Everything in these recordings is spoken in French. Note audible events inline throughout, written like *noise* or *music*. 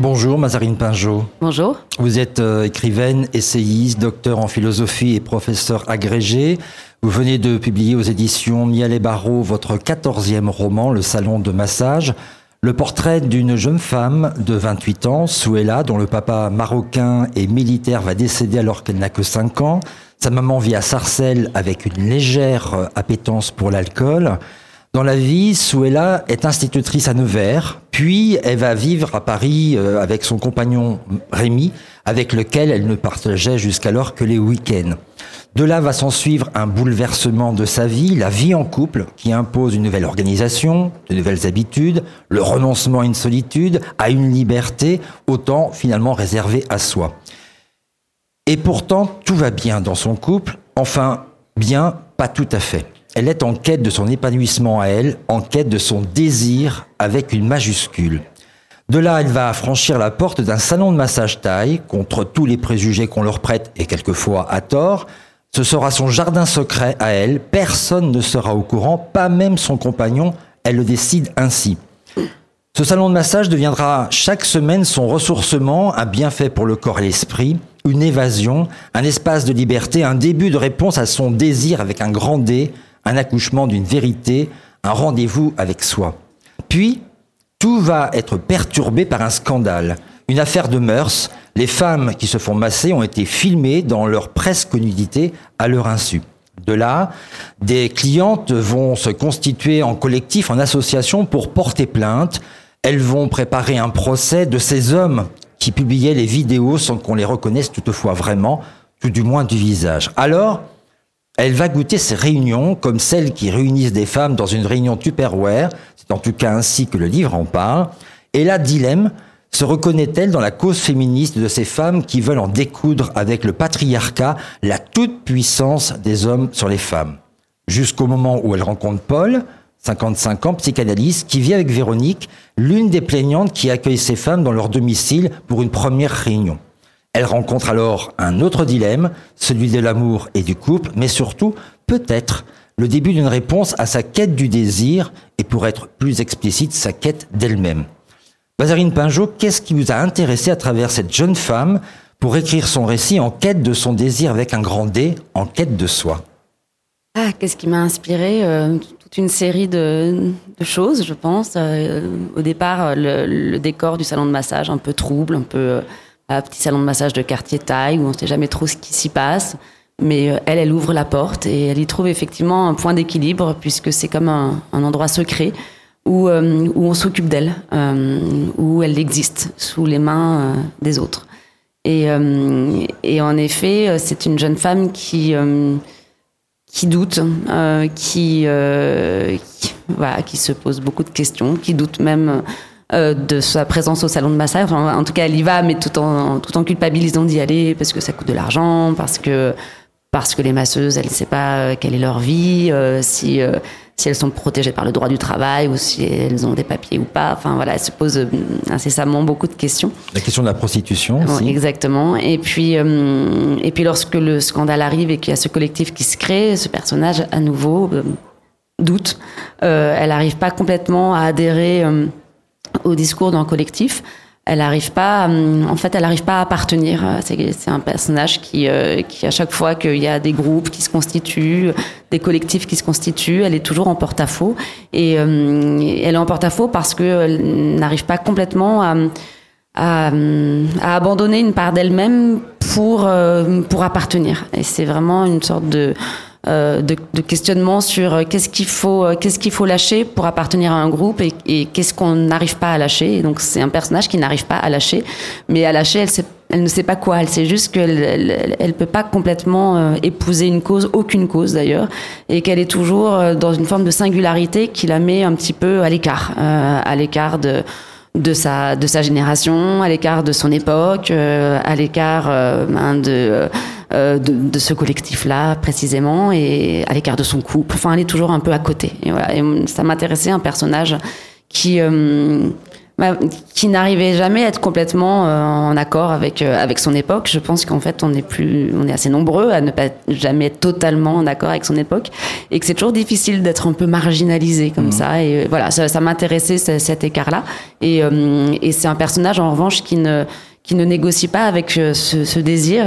Bonjour Mazarine Pinjot. Bonjour. Vous êtes euh, écrivaine, essayiste, docteur en philosophie et professeur agrégé. Vous venez de publier aux éditions Miel et Barreau votre quatorzième roman, Le Salon de Massage. Le portrait d'une jeune femme de 28 ans, Souela, dont le papa marocain et militaire va décéder alors qu'elle n'a que 5 ans. Sa maman vit à Sarcelles avec une légère euh, appétence pour l'alcool. Dans la vie, Souela est institutrice à Nevers, puis elle va vivre à Paris euh, avec son compagnon Rémi, avec lequel elle ne partageait jusqu'alors que les week-ends. De là va s'en suivre un bouleversement de sa vie, la vie en couple, qui impose une nouvelle organisation, de nouvelles habitudes, le renoncement à une solitude, à une liberté, autant finalement réservée à soi. Et pourtant, tout va bien dans son couple, enfin, bien, pas tout à fait. Elle est en quête de son épanouissement à elle, en quête de son désir avec une majuscule. De là, elle va franchir la porte d'un salon de massage taille, contre tous les préjugés qu'on leur prête, et quelquefois à tort. Ce sera son jardin secret à elle, personne ne sera au courant, pas même son compagnon, elle le décide ainsi. Ce salon de massage deviendra chaque semaine son ressourcement, un bienfait pour le corps et l'esprit, une évasion, un espace de liberté, un début de réponse à son désir avec un grand D, un accouchement d'une vérité, un rendez-vous avec soi. Puis, tout va être perturbé par un scandale, une affaire de mœurs. Les femmes qui se font masser ont été filmées dans leur presque nudité à leur insu. De là, des clientes vont se constituer en collectif, en association pour porter plainte. Elles vont préparer un procès de ces hommes qui publiaient les vidéos sans qu'on les reconnaisse toutefois vraiment, tout du moins du visage. Alors, elle va goûter ces réunions comme celles qui réunissent des femmes dans une réunion Tupperware, c'est en tout cas ainsi que le livre en parle, et là, dilemme, se reconnaît-elle dans la cause féministe de ces femmes qui veulent en découdre avec le patriarcat, la toute-puissance des hommes sur les femmes? Jusqu'au moment où elle rencontre Paul, 55 ans, psychanalyste, qui vit avec Véronique, l'une des plaignantes qui accueille ces femmes dans leur domicile pour une première réunion. Elle rencontre alors un autre dilemme, celui de l'amour et du couple, mais surtout, peut-être, le début d'une réponse à sa quête du désir et pour être plus explicite, sa quête d'elle-même. Bazarine Pinjot, qu'est-ce qui vous a intéressé à travers cette jeune femme pour écrire son récit en quête de son désir avec un grand D, en quête de soi? Ah, Qu'est-ce qui m'a inspiré euh, Toute une série de, choses, je pense. Euh, au départ, le, le, décor du salon de massage, un peu trouble, un peu un petit salon de massage de quartier taille où on ne sait jamais trop ce qui s'y passe. Mais euh, elle, elle ouvre la porte et elle y trouve effectivement un point d'équilibre puisque c'est comme un, endroit secret où, euh, où on s'occupe d'elle, euh, où elle existe sous les mains des autres. Et, en effet, c'est une jeune femme qui, qui doute, qui, qui se pose beaucoup de questions, qui doute même euh, de sa présence au salon de massage. en tout cas, elle y va, mais tout en, tout en culpabilisant d'y aller parce que ça coûte de l'argent, parce que, parce que les masseuses, elles ne savent pas euh, quelle est leur vie, euh, si, si elles sont protégées par le droit du travail ou si elles ont des papiers ou pas. Enfin, voilà, elle se pose incessamment beaucoup de questions. La question de la prostitution aussi. exactement. Et puis, et puis, lorsque le scandale arrive et qu'il y a ce collectif qui se crée, ce personnage, à nouveau, doute. elle n'arrive pas complètement à adhérer au discours d'un collectif, elle n'arrive pas, en fait, elle n'arrive pas à appartenir. C'est un personnage qui, euh, qui, à chaque fois qu'il y a des groupes qui se constituent, des collectifs qui se constituent, elle est toujours en porte-à-faux. Et euh, elle est en porte-à-faux parce qu'elle n'arrive pas complètement à, à, abandonner une part d'elle-même pour, euh, pour appartenir. Et c'est vraiment une sorte de euh, de, de, questionnement sur euh, qu'est-ce qu'il faut, euh, qu'est-ce qu'il faut lâcher pour appartenir à un groupe et, qu'est-ce qu'on n'arrive pas à lâcher. Et donc c'est un personnage qui n'arrive pas à lâcher, mais à lâcher, elle ne sait pas quoi. Elle sait juste qu'elle elle, elle peut pas complètement épouser une cause, aucune cause d'ailleurs, et qu'elle est toujours dans une forme de singularité qui la met un petit peu à l'écart, à l'écart de de sa de sa génération, à l'écart de son époque, à l'écart hein, de euh, de, de, ce collectif-là précisément et à l'écart de son couple. Enfin, elle est toujours un peu à côté. Et, voilà. et ça m'intéressait un personnage qui euh, bah, qui n'arrivait jamais à être complètement en accord avec avec son époque. Je pense qu'en fait, on est plus, on est assez nombreux à ne pas jamais être totalement en accord avec son époque, et que c'est toujours difficile d'être un peu marginalisé comme mmh. ça. Et voilà, ça, ça m'intéressait cet écart-là. Et, et c'est un personnage en revanche qui ne qui ne négocie pas avec ce, ce désir,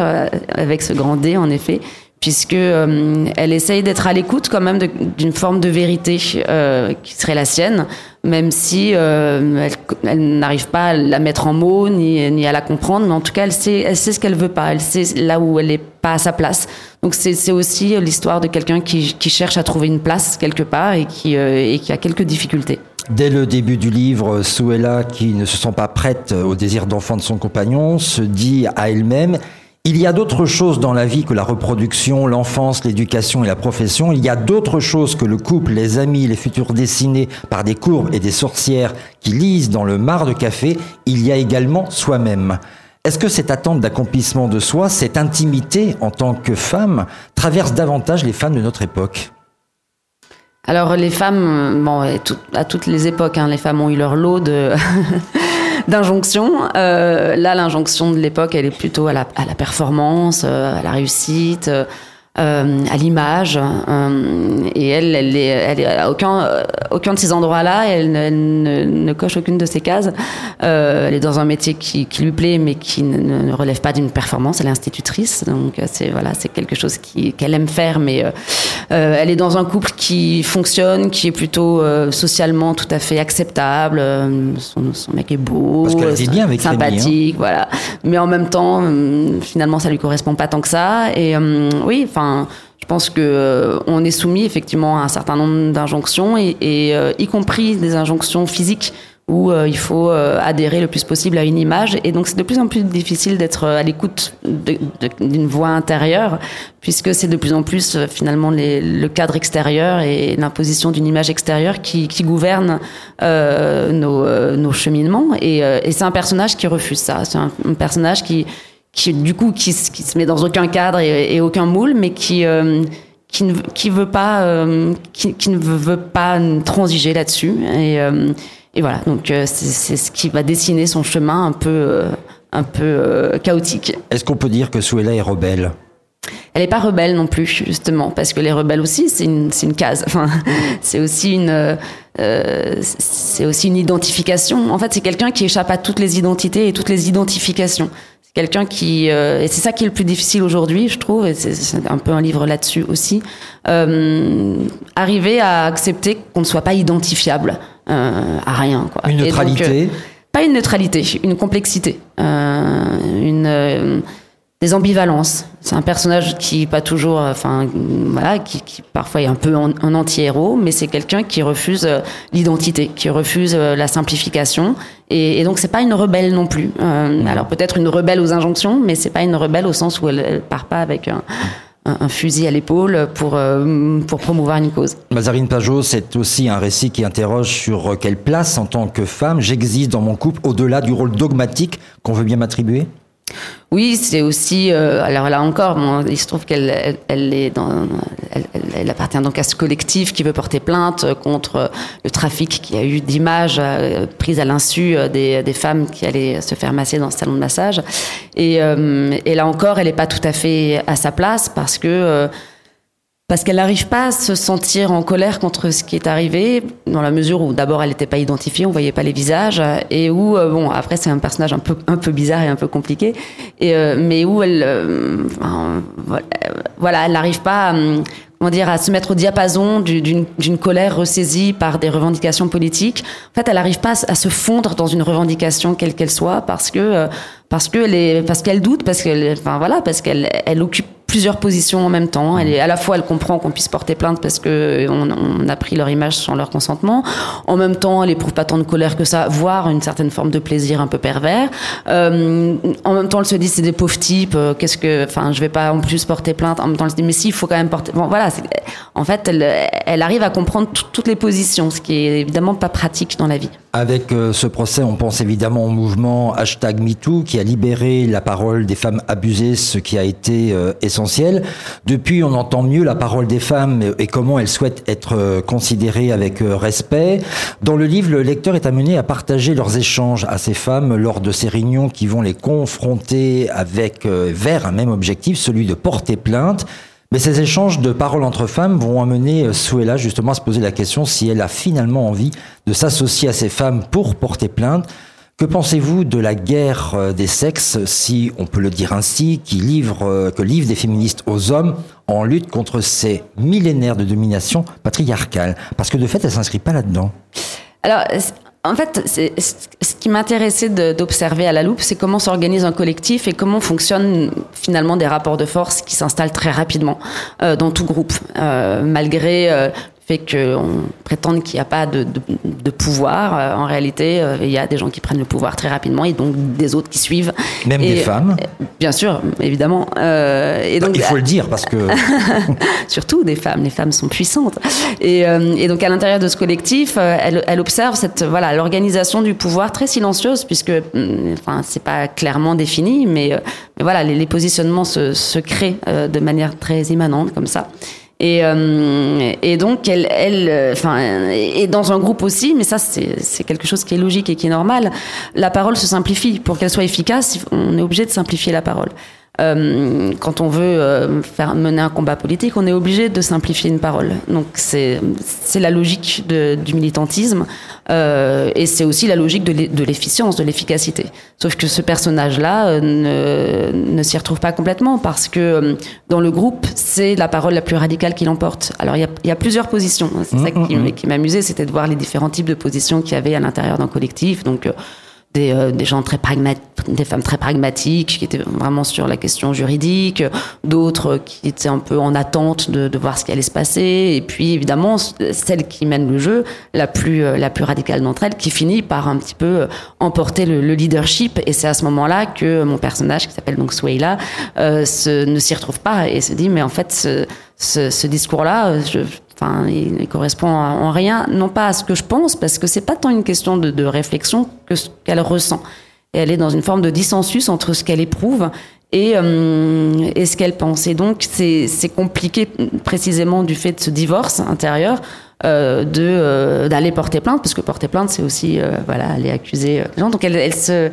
avec ce grand D en effet, puisque euh, elle essaye d'être à l'écoute quand même d'une forme de vérité euh, qui serait la sienne, même si euh, elle, n'arrive pas à la mettre en mots ni, ni, à la comprendre, mais en tout cas elle sait, elle sait ce qu'elle veut pas, elle sait là où elle est pas à sa place. Donc c'est aussi l'histoire de quelqu'un qui, qui, cherche à trouver une place quelque part et qui, et qui a quelques difficultés. Dès le début du livre, Suella, qui ne se sent pas prête au désir d'enfant de son compagnon, se dit à elle-même il y a d'autres choses dans la vie que la reproduction, l'enfance, l'éducation et la profession. Il y a d'autres choses que le couple, les amis, les futurs dessinés par des courbes et des sorcières qui lisent dans le mar de café. Il y a également soi-même. Est-ce que cette attente d'accomplissement de soi, cette intimité en tant que femme, traverse davantage les femmes de notre époque? Alors les femmes, bon, à toutes les époques, hein, les femmes ont eu leur lot de, *laughs* d'injonction. Euh, là, l'injonction de l'époque, elle est plutôt à la, à la performance, euh, à la réussite. Euh, euh, à l'image. Euh, et elle, elle est, elle est à aucun, aucun de ces endroits-là, elle, ne, ne, coche aucune de ces cases. Euh, elle est dans un métier qui, qui lui plaît, mais qui ne, ne relève pas d'une performance. Elle est institutrice, donc c'est voilà, c'est quelque chose qui, qu'elle aime faire, mais euh, elle est dans un couple qui fonctionne, qui est plutôt socialement tout à fait acceptable. Son, son mec est beau, bien avec hein. sympathique, voilà. Mais en même temps, finalement, ça lui correspond pas tant que ça. Et oui, enfin je pense que euh, on est soumis effectivement à un certain nombre d'injonctions et, euh, y compris des injonctions physiques où euh, il faut adhérer le plus possible à une image. Et donc c'est de plus en plus difficile d'être à l'écoute d'une voix intérieure, puisque c'est de plus en plus finalement le cadre extérieur et l'imposition d'une image extérieure qui, gouverne nos, cheminements. Et, c'est un personnage qui refuse ça. C'est un personnage qui qui du coup qui, qui, se met dans aucun cadre et, et aucun moule, mais qui euh, qui ne qui veut pas euh, qui, qui, ne veut pas transiger là-dessus et, euh, et voilà donc c'est ce qui va dessiner son chemin un peu un peu chaotique. Est-ce qu'on peut dire que Suella est rebelle? Elle n'est pas rebelle non plus, justement, parce que les rebelles aussi, c'est une, une case. Enfin, *laughs* c'est aussi une, euh, c'est aussi une identification. En fait, c'est quelqu'un qui échappe à toutes les identités et toutes les identifications quelqu'un qui euh, et c'est ça qui est le plus difficile aujourd'hui je trouve et c'est un peu un livre là-dessus aussi euh, arriver à accepter qu'on ne soit pas identifiable euh, à rien quoi. une neutralité pas une neutralité une complexité une des ambivalences. C'est un personnage qui pas toujours, enfin voilà, qui, qui parfois est un peu un, anti-héros, mais c'est quelqu'un qui refuse euh, l'identité, qui refuse euh, la simplification, et, et donc c'est pas une rebelle non plus. Euh, alors peut-être une rebelle aux injonctions, mais c'est pas une rebelle au sens où elle, elle part pas avec un, un, fusil à l'épaule pour, pour promouvoir une cause. Mazarine Pajot, c'est aussi un récit qui interroge sur quelle place en tant que femme j'existe dans mon couple au-delà du rôle dogmatique qu'on veut bien m'attribuer? Oui, c'est aussi. Euh, alors là encore, il se trouve qu'elle elle, est dans, elle, appartient donc à ce collectif qui veut porter plainte contre le trafic qui a eu d'images euh, prises à l'insu euh, des, des, femmes qui allaient se faire masser dans ce salon de massage. Et, et là encore, elle n'est pas tout à fait à sa place parce que parce qu'elle n'arrive pas à se sentir en colère contre ce qui est arrivé, dans la mesure où d'abord elle n'était pas identifiée, on voyait pas les visages, et où euh, bon après c'est un personnage un peu bizarre et un peu compliqué, et euh, mais où elle euh, voilà elle n'arrive pas à, comment dire, à se mettre au diapason d'une colère ressaisie par des revendications politiques. En fait, elle n'arrive pas à se fondre dans une revendication quelle qu'elle soit parce que parce que parce qu'elle doute, parce qu'elle enfin voilà, parce qu'elle elle occupe plusieurs positions en même temps. Elle est à la fois, elle comprend qu'on puisse porter plainte parce que on, a pris leur image sans leur consentement. En même temps, elle éprouve pas tant de colère que ça, voire une certaine forme de plaisir un peu pervers. Euh, en même temps, elle se dit c'est des pauvres types. Euh, qu'est-ce que, enfin, je vais pas en plus porter plainte. En même temps, elle se dit mais si, il faut quand même porter. Bon, voilà. En fait, elle, elle arrive à comprendre toutes les positions, ce qui est évidemment pas pratique dans la vie. Avec euh, ce procès, on pense évidemment au mouvement hashtag MeToo qui a libéré la parole des femmes abusées, ce qui a été euh, Depuis, on entend mieux la parole des femmes et comment elles souhaitent être euh, considérées avec respect. Dans le livre, le lecteur est amené à partager leurs échanges à ces femmes lors de ces réunions qui vont les confronter avec vers un même objectif, celui de porter plainte. Mais ces échanges de paroles entre femmes vont amener euh, Suella justement à se poser la question si elle a finalement envie de s'associer à ces femmes pour porter plainte. Que pensez-vous de la guerre euh, des sexes, si on peut le dire ainsi, qui livre, euh, que livrent des féministes aux hommes en lutte contre ces millénaires de domination patriarcale? Parce que de fait, elle s'inscrit pas là-dedans. Alors, en fait, ce qui m'intéressait d'observer à la loupe, c'est comment s'organise un collectif et comment fonctionnent finalement des rapports de force qui s'installent très rapidement euh, dans tout groupe, malgré fait qu'on prétende qu'il n'y a pas de, de, pouvoir. Euh, en réalité, euh, il y a des gens qui prennent le pouvoir très rapidement et donc des autres qui suivent. Même des femmes euh, Bien sûr, évidemment. et donc, il faut le dire parce que... *laughs* surtout des femmes, les femmes sont puissantes. Et, et donc à l'intérieur de ce collectif, elle, elle, observe cette voilà l'organisation du pouvoir très silencieuse puisque mm, enfin c'est pas clairement défini, mais, mais voilà les, les positionnements se, se créent de manière très immanente comme ça. Et, euh, et donc, elle, elle, enfin, et dans un groupe aussi, mais ça, c'est quelque chose qui est logique et qui est normal. La parole se simplifie. Pour qu'elle soit efficace, on est obligé de simplifier la parole. Euh, quand on veut euh, faire mener un combat politique, on est obligé de simplifier une parole. Donc c'est la logique de, du militantisme euh, et c'est aussi la logique de l'efficience, de l'efficacité. Sauf que ce personnage-là euh, ne, ne s'y retrouve pas complètement parce que dans le groupe, c'est la parole la plus radicale qui l'emporte. Alors il y a, y a, plusieurs positions. C'est ça mmh, qui, mmh, mmh. qui m'amusait, c'était de voir les différents types de positions qu'il y avait à l'intérieur d'un collectif. Donc des, euh, des gens très pragmatiques, des femmes très pragmatiques qui étaient vraiment sur la question juridique, d'autres qui étaient un peu en attente de, de, voir ce qui allait se passer, et puis évidemment celle qui mène le jeu, la plus euh, la plus radicale d'entre elles, qui finit par un petit peu euh, emporter le, le leadership, et c'est à ce moment-là que mon personnage qui s'appelle donc Swayla euh, se, ne s'y retrouve pas et se dit mais en fait ce, ce, ce discours-là, je, Enfin, il ne correspond en rien, non pas à ce que je pense, parce que c'est pas tant une question de, réflexion que ce qu'elle ressent. Et elle est dans une forme de dissensus entre ce qu'elle éprouve et, euh, ce qu'elle pense. Et donc, c'est compliqué précisément du fait de ce divorce intérieur euh, de euh, d'aller porter plainte, parce que porter plainte, c'est aussi voilà aller accuser les gens. Donc, elle se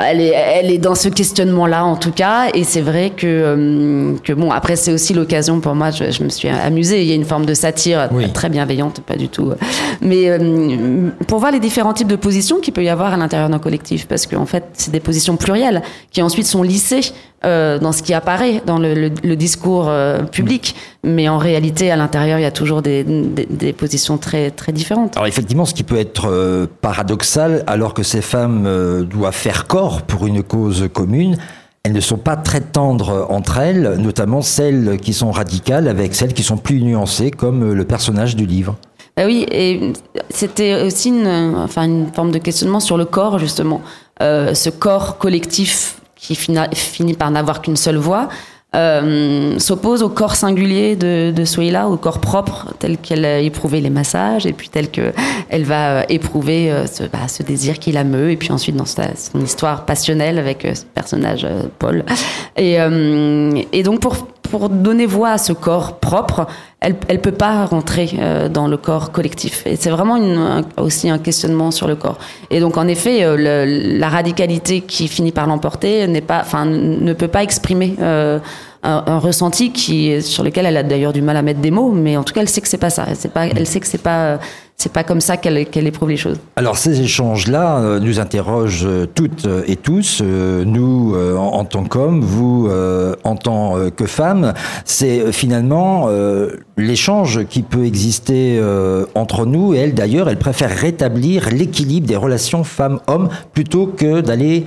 elle, est, elle est dans ce questionnement-là en tout cas, et c'est vrai que, euh, que bon, après c'est aussi l'occasion pour moi, je, je, me suis amusée, il y a une forme de satire oui. très bienveillante, pas du tout, mais euh, pour voir les différents types de positions qu'il peut y avoir à l'intérieur d'un collectif, parce qu'en fait c'est des positions plurielles qui ensuite sont lissées euh, dans ce qui apparaît dans le, le, le discours euh, public, mais en réalité à l'intérieur il y a toujours des, des, des, positions très très différentes. Alors effectivement, ce qui peut être euh, paradoxal, alors que ces femmes doivent faire corps pour une cause commune, elles ne sont pas très tendres entre elles, notamment celles qui sont radicales avec celles qui sont plus nuancées, comme le personnage du livre. Bah oui, et c'était aussi une, enfin une forme de questionnement sur le corps justement, euh, ce corps collectif qui finit par n'avoir qu'une seule voix, euh, s'oppose au corps singulier de, de au corps propre, tel qu'elle a éprouvé les massages, et puis tel qu'elle va éprouver euh, ce, bah, ce désir qui la meut, et puis ensuite dans sa, son histoire passionnelle avec euh, ce personnage euh, Paul. Et, euh, et donc pour pour donner voix à ce corps propre, elle elle peut pas rentrer euh, dans le corps collectif. Et c'est vraiment aussi un questionnement sur le corps. Et donc en effet, euh, la radicalité qui finit par l'emporter pas, ne peut pas exprimer euh, un, ressenti qui sur lequel elle a d'ailleurs du mal à mettre des mots, mais en tout cas, elle sait que c'est pas ça. Elle, pas, elle sait que c'est pas c'est pas comme ça qu'elle qu éprouve les choses. Alors ces échanges-là euh, nous interrogent euh, toutes et tous, euh, nous euh, en, tant qu'hommes, vous euh, en tant que femmes. C'est finalement l'échange qui peut exister entre nous et elle d'ailleurs, elle préfère rétablir l'équilibre des relations femmes-hommes plutôt que d'aller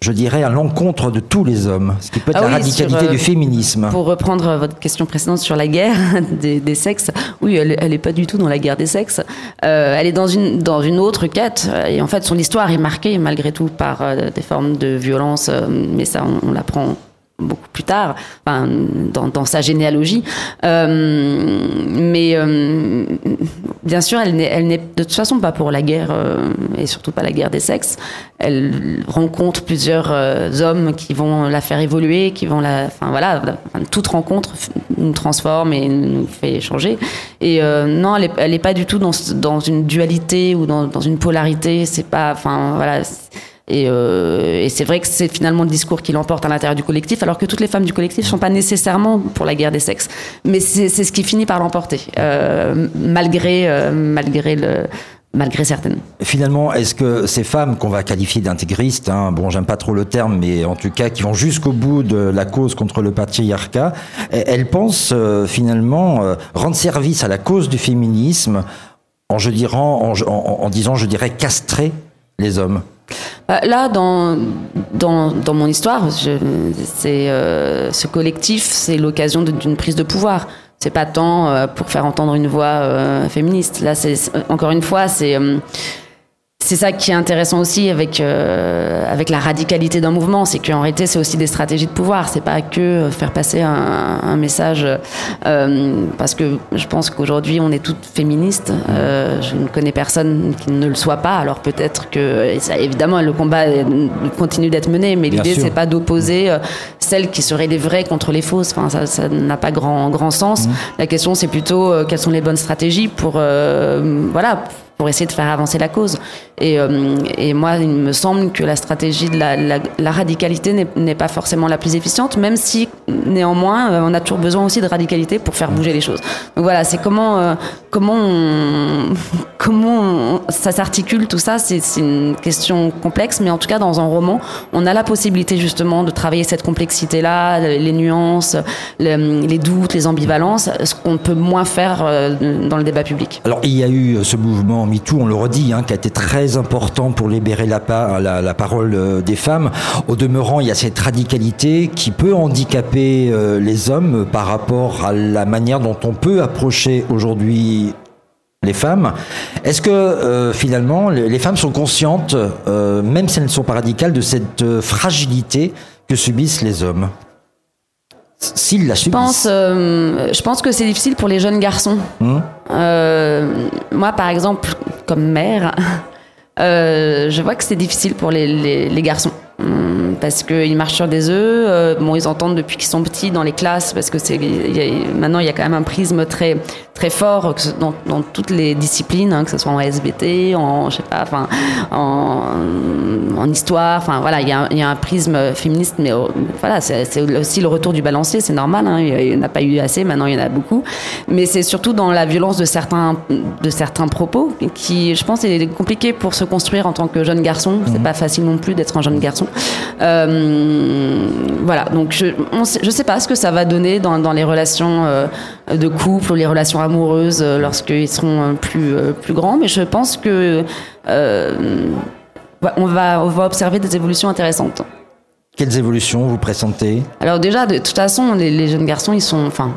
je dirais, à l'encontre de tous les hommes, ce qui peut être ah la radicalité sur, euh, du féminisme. Pour reprendre votre question précédente sur la guerre *laughs* des, des sexes, oui, elle, elle est pas du tout dans la guerre des sexes. Euh, elle est dans une dans une autre quête, et en fait, son histoire est marquée malgré tout par euh, des formes de violence, euh, mais ça, on, on l'apprend beaucoup plus tard, enfin, dans, dans sa généalogie. Euh, mais euh, bien sûr, elle n'est, n'est de toute façon pas pour la guerre euh, et surtout pas la guerre des sexes. Elle rencontre plusieurs hommes qui vont la faire évoluer, qui vont la, enfin voilà, toute rencontre nous transforme et nous fait changer. Et non, elle est, elle est pas du tout dans, dans une dualité ou dans, dans une polarité. C'est pas, enfin voilà. Euh, et, c'est vrai que c'est finalement le discours qui l'emporte à l'intérieur du collectif, alors que toutes les femmes du collectif ne sont pas nécessairement pour la guerre des sexes. Mais c'est ce qui finit par l'emporter, euh, malgré, euh, malgré malgré certaines. Finalement, est-ce que ces femmes qu'on va qualifier d'intégristes, hein, bon, j'aime pas trop le terme, mais en tout cas qui vont jusqu'au bout de la cause contre le patriarcat, elles pensent finalement rendre service à la cause du féminisme en, je dirais, en, disant, je dirais, castrer les hommes? Là, dans, dans, dans, mon histoire, c'est euh, ce collectif, c'est l'occasion d'une prise de pouvoir. C'est pas tant euh, pour faire entendre une voix euh, féministe. Là, c'est encore une fois, c'est c'est ça qui est intéressant aussi avec euh, avec la radicalité d'un mouvement, c'est qu'en réalité c'est aussi des stratégies de pouvoir. C'est pas que euh, faire passer un, un message, euh, parce que je pense qu'aujourd'hui on est toutes féministes. Euh, je ne connais personne qui ne le soit pas. Alors peut-être que ça, évidemment le combat continue d'être mené, mais l'idée c'est pas d'opposer euh, celles qui seraient les vraies contre les fausses. Enfin ça, ça n'a pas grand grand sens. Mmh. La question c'est plutôt quelles sont les bonnes stratégies pour voilà pour essayer de faire avancer la cause. Et, euh, et moi, il me semble que la stratégie de la, la, radicalité n'est pas forcément la plus efficiente, même si néanmoins, euh, on a toujours besoin aussi de radicalité pour faire bouger les choses. Donc voilà, c'est comment, euh, comment, *laughs* comment ça s'articule tout ça. C'est une question complexe, mais en tout cas, dans un roman, on a la possibilité justement de travailler cette complexité-là, les nuances, les, doutes, les ambivalences, ce qu'on peut moins faire dans le débat public. Alors, il y a eu ce mouvement MeToo, on le redit, hein, qui a été très important pour libérer la, la, parole euh, des femmes. Au demeurant, il y a cette radicalité qui peut handicaper euh, les hommes par rapport à la manière dont on peut approcher aujourd'hui les femmes. Est-ce que euh, finalement les femmes sont conscientes, même si elles ne sont pas radicales, de cette fragilité que subissent les hommes? S'ils la subissent. Je pense, je pense que c'est difficile pour les jeunes garçons. Hum. moi, par exemple, comme mère, *laughs* euh, je vois que c'est difficile pour les, les garçons. Hum, parce qu'ils marchent sur des œufs. Euh, bon, ils entendent depuis qu'ils sont petits dans les classes, parce que c'est maintenant il y a quand même un prisme très très fort dans, dans toutes les disciplines, hein, que ce soit en SVT, en je sais pas, enfin en, en histoire. Enfin voilà, il y, a, il y, a, un prisme féministe, mais oh, voilà, c'est aussi le retour du balancier, c'est normal. Hein, il n'y en a pas eu assez, maintenant il y en a beaucoup. Mais c'est surtout dans la violence de certains de certains propos qui, je pense, est compliqué pour se construire en tant que jeune garçon. C'est mmh. pas facile non plus d'être un jeune garçon. Euh, voilà, donc je ne sais pas ce que ça va donner dans, dans les relations euh, de couple ou les relations amoureuses euh, lorsqu'ils seront plus, plus grands, mais je pense que on, va, on va observer des évolutions intéressantes. Quelles évolutions vous présentez Alors déjà, de toute façon, les, les, jeunes garçons, ils sont, enfin,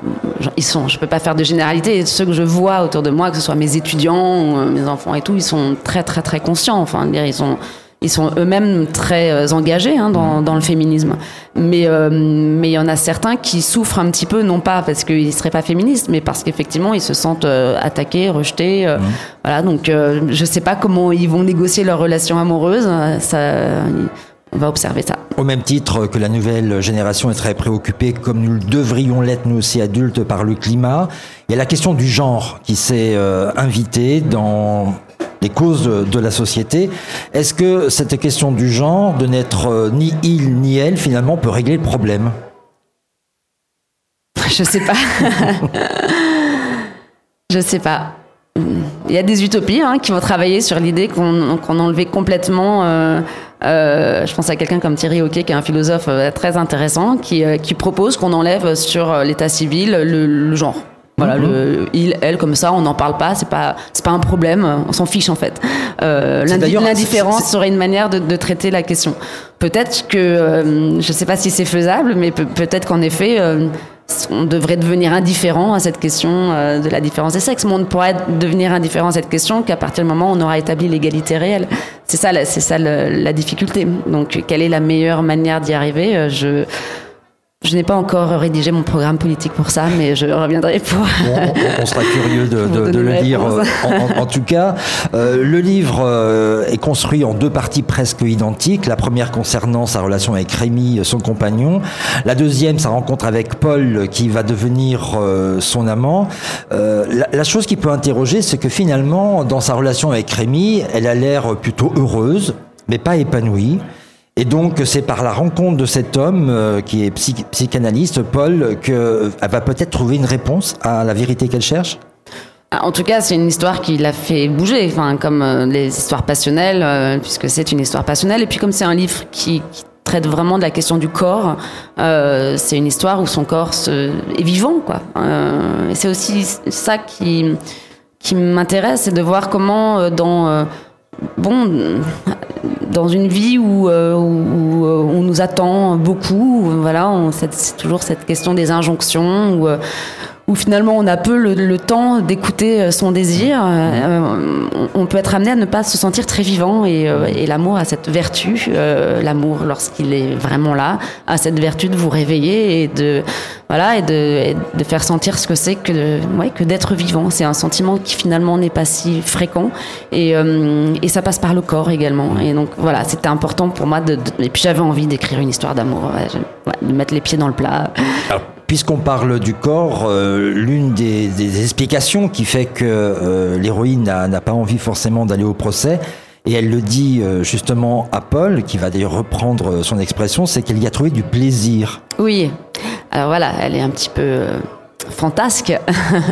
ils sont. Je peux pas faire de généralité. Ceux que je vois autour de moi, que ce soit mes étudiants, mes enfants et tout, ils sont très, très, très conscients. Enfin, ils sont, ils sont eux-mêmes très euh, engagés hein, dans, dans, le féminisme. Mais euh, mais il y en a certains qui souffrent un petit peu, non pas parce qu'ils ne seraient pas féministes, mais parce qu'effectivement ils se sentent euh, attaqués, rejetés. Mmh. Voilà, donc je ne sais pas comment ils vont négocier leur relation amoureuse. Ça, on va observer ça. Au même titre que la nouvelle génération est très préoccupée, comme nous le devrions l'être nous aussi adultes, par le climat, il y a la question du genre qui s'est invitée dans les causes de la société. Est-ce que cette question du genre, de n'être euh, ni il ni elle, finalement, peut régler le problème? Je sais pas. Je sais pas. Il y a des utopies hein, qui vont travailler sur l'idée qu'on qu enlevait complètement. Euh, euh, je pense à quelqu'un comme Thierry Hockey, qui est un philosophe très intéressant, qui, propose qu'on enlève sur l'état civil le genre. Voilà, le, il, elle, comme ça, on n'en parle pas, c'est pas, c'est pas un problème, on s'en fiche en fait. Euh, L'indifférence serait une manière de, de, traiter la question. Peut-être que, euh, je sais pas si c'est faisable, mais peut, être qu'en effet, euh, on devrait devenir indifférent à cette question euh, de la différence des sexes. Mais on ne pourrait devenir indifférent à cette question qu'à partir du moment où on aura établi l'égalité réelle. C'est ça, c'est ça la, la difficulté. Donc, quelle est la meilleure manière d'y arriver? Je Je n'ai pas encore rédigé mon programme politique pour ça, mais je reviendrai pour. on, sera curieux de, *laughs* le lire. Euh, en, tout cas, euh, le livre euh, est construit en deux parties presque identiques. La première concernant sa relation avec Rémi, son compagnon. La deuxième, sa rencontre avec Paul, qui va devenir son amant. La, la, chose qui peut interroger, c'est que finalement, dans sa relation avec Rémi, elle a l'air plutôt heureuse, mais pas épanouie. Et donc, c'est par la rencontre de cet homme euh, qui est psychanalyste, Paul, qu'elle va peut-être trouver une réponse à la vérité qu'elle cherche? Ah, en tout cas, c'est une histoire qui l'a fait bouger, enfin, comme euh, les histoires passionnelles, euh, puisque c'est une histoire passionnelle. Et puis, comme c'est un livre qui, traite vraiment de la question du corps, c'est une histoire où son corps est vivant, et c'est aussi ça qui m'intéresse, c'est de voir comment dans bon, dans une vie où, euh, euh, on nous attend beaucoup, voilà, c'est toujours cette question des injonctions, où, euh, où finalement on a peu le, temps d'écouter euh, son désir, euh, on peut être amené à ne pas se sentir très vivant et, euh, l'amour a cette vertu, l'amour lorsqu'il est vraiment là, a cette vertu de vous réveiller et de voilà et de, faire sentir ce que c'est que ouais, que d'être vivant. C'est un sentiment qui finalement n'est pas si fréquent et, ça passe par le corps également. Et donc voilà, c'était important pour moi et puis j'avais envie d'écrire une histoire d'amour, de mettre les pieds dans le plat. Puisqu'on parle du corps, euh, l'une des, explications qui fait que euh, l'héroïne n'a pas envie forcément d'aller au procès, et elle le dit euh, justement à Paul, qui va d'ailleurs reprendre son expression, c'est qu'elle y a trouvé du plaisir. Oui. Alors voilà, elle est un petit peu fantasque,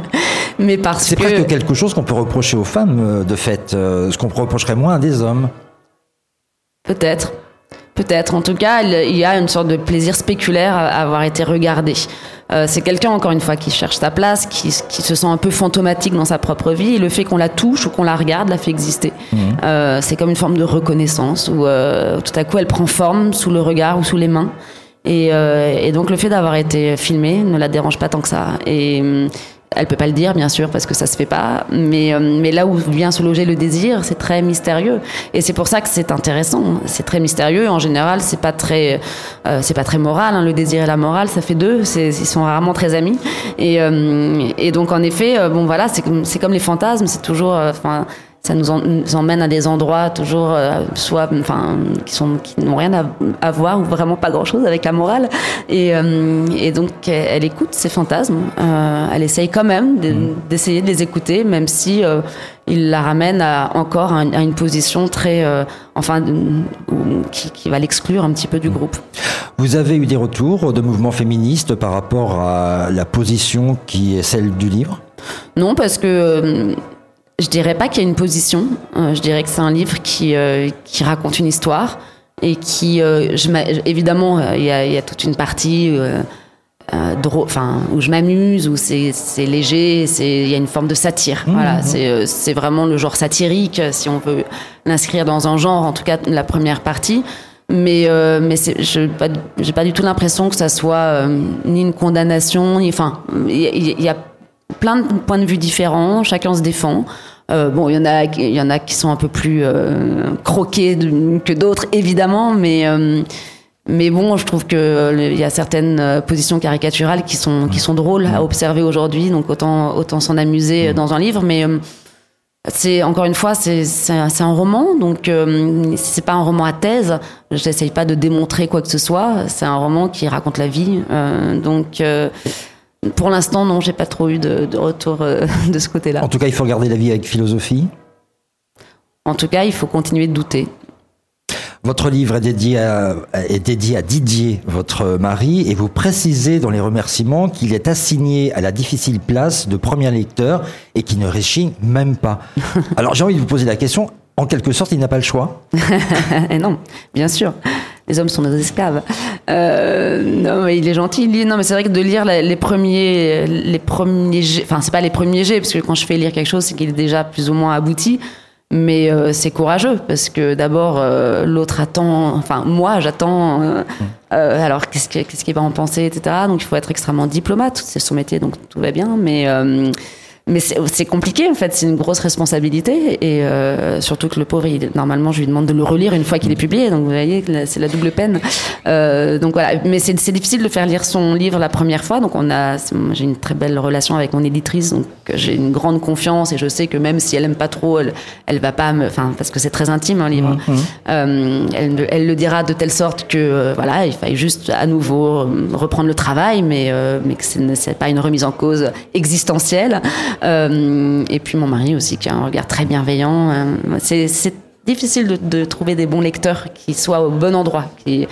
*laughs* mais parce que... C'est presque quelque chose qu'on peut reprocher aux femmes, de fait, ce qu'on reprocherait moins à des hommes. Peut-être. Peut-être. En tout cas, il y a une sorte de plaisir spéculaire à avoir été regardé. Euh, c'est quelqu'un, encore une fois, qui cherche sa place, qui, se sent un peu fantomatique dans sa propre vie. Et le fait qu'on la touche ou qu'on la regarde la fait exister. Mhm. Euh, c'est comme une forme de reconnaissance où euh, tout à coup elle prend forme sous le regard ou sous les mains. Et, et donc le fait d'avoir été filmée ne la dérange pas tant que ça. Et, hum, elle peut pas le dire, bien sûr, parce que ça se fait pas. Mais, euh, mais là où vient se loger le désir, c'est très mystérieux. Et c'est pour ça que c'est intéressant. C'est très mystérieux. En général, c'est pas très, euh, c'est pas très moral. Hein. Le désir et la morale, ça fait deux. Ils sont rarement très amis. Et, euh, et donc, en effet, bon voilà, c'est comme, comme les fantasmes. C'est toujours, enfin ça nous, emmène à des endroits toujours euh, soit enfin qui sont qui n'ont rien à, voir ou vraiment pas grand chose avec la morale. Et, euh, et donc elle, écoute ces fantasmes euh, elle essaye quand même mm. d'essayer de, les écouter même si il la ramène à, encore à, une position très enfin qui, qui, va l'exclure un petit peu du groupe. Vous avez eu des retours de mouvements féministes par rapport à la position qui est celle du livre? Non parce que je dirais pas qu'il y a une position. Euh, je dirais que c'est un livre qui, euh, qui raconte une histoire et qui, euh, je, évidemment, il y, a, toute une partie enfin, où je m'amuse, où c'est léger, il y a une forme de satire. Mmh, voilà, mmh. c'est vraiment le genre satirique, si on veut l'inscrire dans un genre, en tout cas la première partie. Mais, mais je n'ai pas, pas, du tout l'impression que ça soit ni une condamnation, ni, enfin, il y, a plein de points de vue différents, chacun se défend. Euh, bon, il y en a, il y en a qui sont un peu plus euh, croqués que d'autres, évidemment, mais euh, mais bon, je trouve que il y a certaines positions caricaturales qui sont qui sont drôles à observer aujourd'hui, donc autant autant s'en amuser dans un livre, mais c'est encore une fois, c'est c'est un roman, donc c'est pas un roman à thèse. J'essaye pas de démontrer quoi que ce soit. C'est un roman qui raconte la vie, donc pour l'instant, non, j'ai pas trop eu de, retour euh, *laughs* de ce côté-là. En tout cas, il faut regarder la vie avec philosophie. En tout cas, il faut continuer de douter. Votre livre est dédié, à, est dédié à Didier, votre mari, et vous précisez dans les remerciements qu'il est assigné à la difficile place de premier lecteur et qu'il ne réchigne même pas. *laughs* Alors j'ai envie de vous poser la question, en quelque sorte, il n'a pas le choix *laughs* Non, bien sûr les hommes sont nos esclaves. Euh, non, mais il est gentil. Il non, mais c'est vrai que de lire les premiers, les premiers, enfin c'est pas les premiers jets, parce que quand je fais lire quelque chose, c'est qu'il est déjà plus ou moins abouti. Mais euh, c'est courageux parce que d'abord euh, l'autre attend, enfin moi j'attends. Alors qu'est-ce qu'il va en penser, etc. Donc il faut être extrêmement diplomate. C'est son métier, donc tout va bien. Mais mais c'est compliqué en fait, c'est une grosse responsabilité. Et euh, surtout que le pauvre, il, normalement, je lui demande de le relire une fois qu'il est publié, donc vous voyez, c'est la double peine. Euh, donc voilà, mais c'est difficile de faire lire son livre la première fois, donc on a, j'ai une très belle relation avec mon éditrice, donc j'ai une grande confiance. Et je sais que même si elle aime pas trop, elle, elle va pas me, enfin parce que c'est très intime un livre, mmh, mmh. euh, elle, elle, le dira de telle sorte que voilà, il faille juste à nouveau reprendre le travail, mais mais que c'est pas une remise en cause existentielle. Euh, et puis mon mari aussi, qui a un regard très bienveillant. Euh, c'est difficile de, trouver des bons lecteurs qui soient au bon endroit, qui,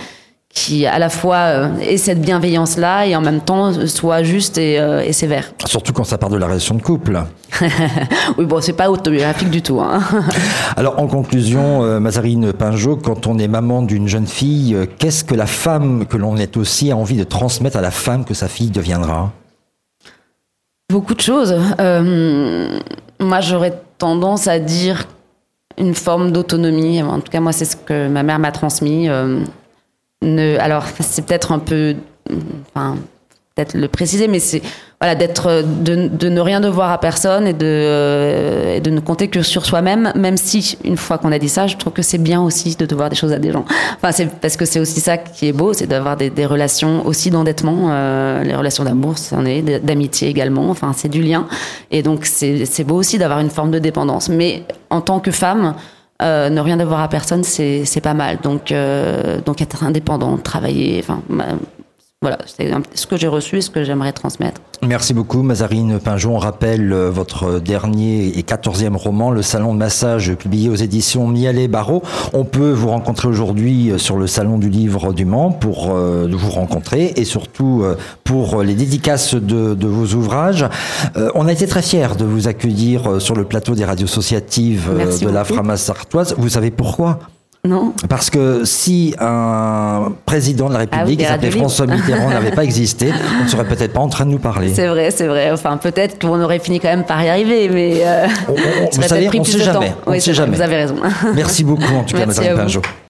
qui à la fois euh, aient cette bienveillance-là et en même temps soient justes et, et sévères. Surtout quand ça part de la relation de couple. *laughs* oui, bon, c'est pas autobiographique du tout. Hein. *laughs* Alors, en conclusion, Mazarine Pinjot, quand on est maman d'une jeune fille, qu'est-ce que la femme que l'on est aussi a envie de transmettre à la femme que sa fille deviendra? Beaucoup de choses. Euh, moi, j'aurais tendance à dire une forme d'autonomie. En tout cas, moi, c'est ce que ma mère m'a transmis. Euh, ne, alors, c'est peut-être un peu, enfin, peut-être le préciser, mais c'est voilà d'être de, de, ne rien devoir à personne et de euh, de ne compter que sur soi-même. Même si une fois qu'on a dit ça, je trouve que c'est bien aussi de devoir des choses à des gens. Enfin, c'est parce que c'est aussi ça qui est beau, c'est d'avoir des, des, relations aussi d'endettement, euh, les relations d'amour, c'en est, d'amitié également. Enfin, c'est du lien et donc c'est beau aussi d'avoir une forme de dépendance. Mais en tant que femme. Euh, ne rien devoir à personne, c'est pas mal. Donc, euh, donc être indépendant, travailler, enfin, voilà, c'est ce que j'ai reçu et ce que j'aimerais transmettre. Merci beaucoup, Mazarine Pinjon. On rappelle euh, votre dernier et quatorzième roman, Le Salon de massage, publié aux éditions Mialet Barreau. On peut vous rencontrer aujourd'hui euh, sur le Salon du Livre du Mans pour euh, vous rencontrer et surtout pour les dédicaces de, de vos ouvrages. on a été très fiers de vous accueillir sur le plateau des radios associatives de la Framasse sartoise. Vous savez pourquoi? Non. Parce que si un président de la ah République qui s'appelait François Mitterrand n'avait pas existé, *laughs* on ne serait peut-être pas en train de nous parler. C'est vrai, c'est vrai. Enfin, peut-être qu'on aurait fini quand même par y arriver, mais euh, on, *laughs* vous savez, on ne sait jamais. On sait jamais. Vous avez raison. Merci beaucoup en tout cas, Madame Pinjot.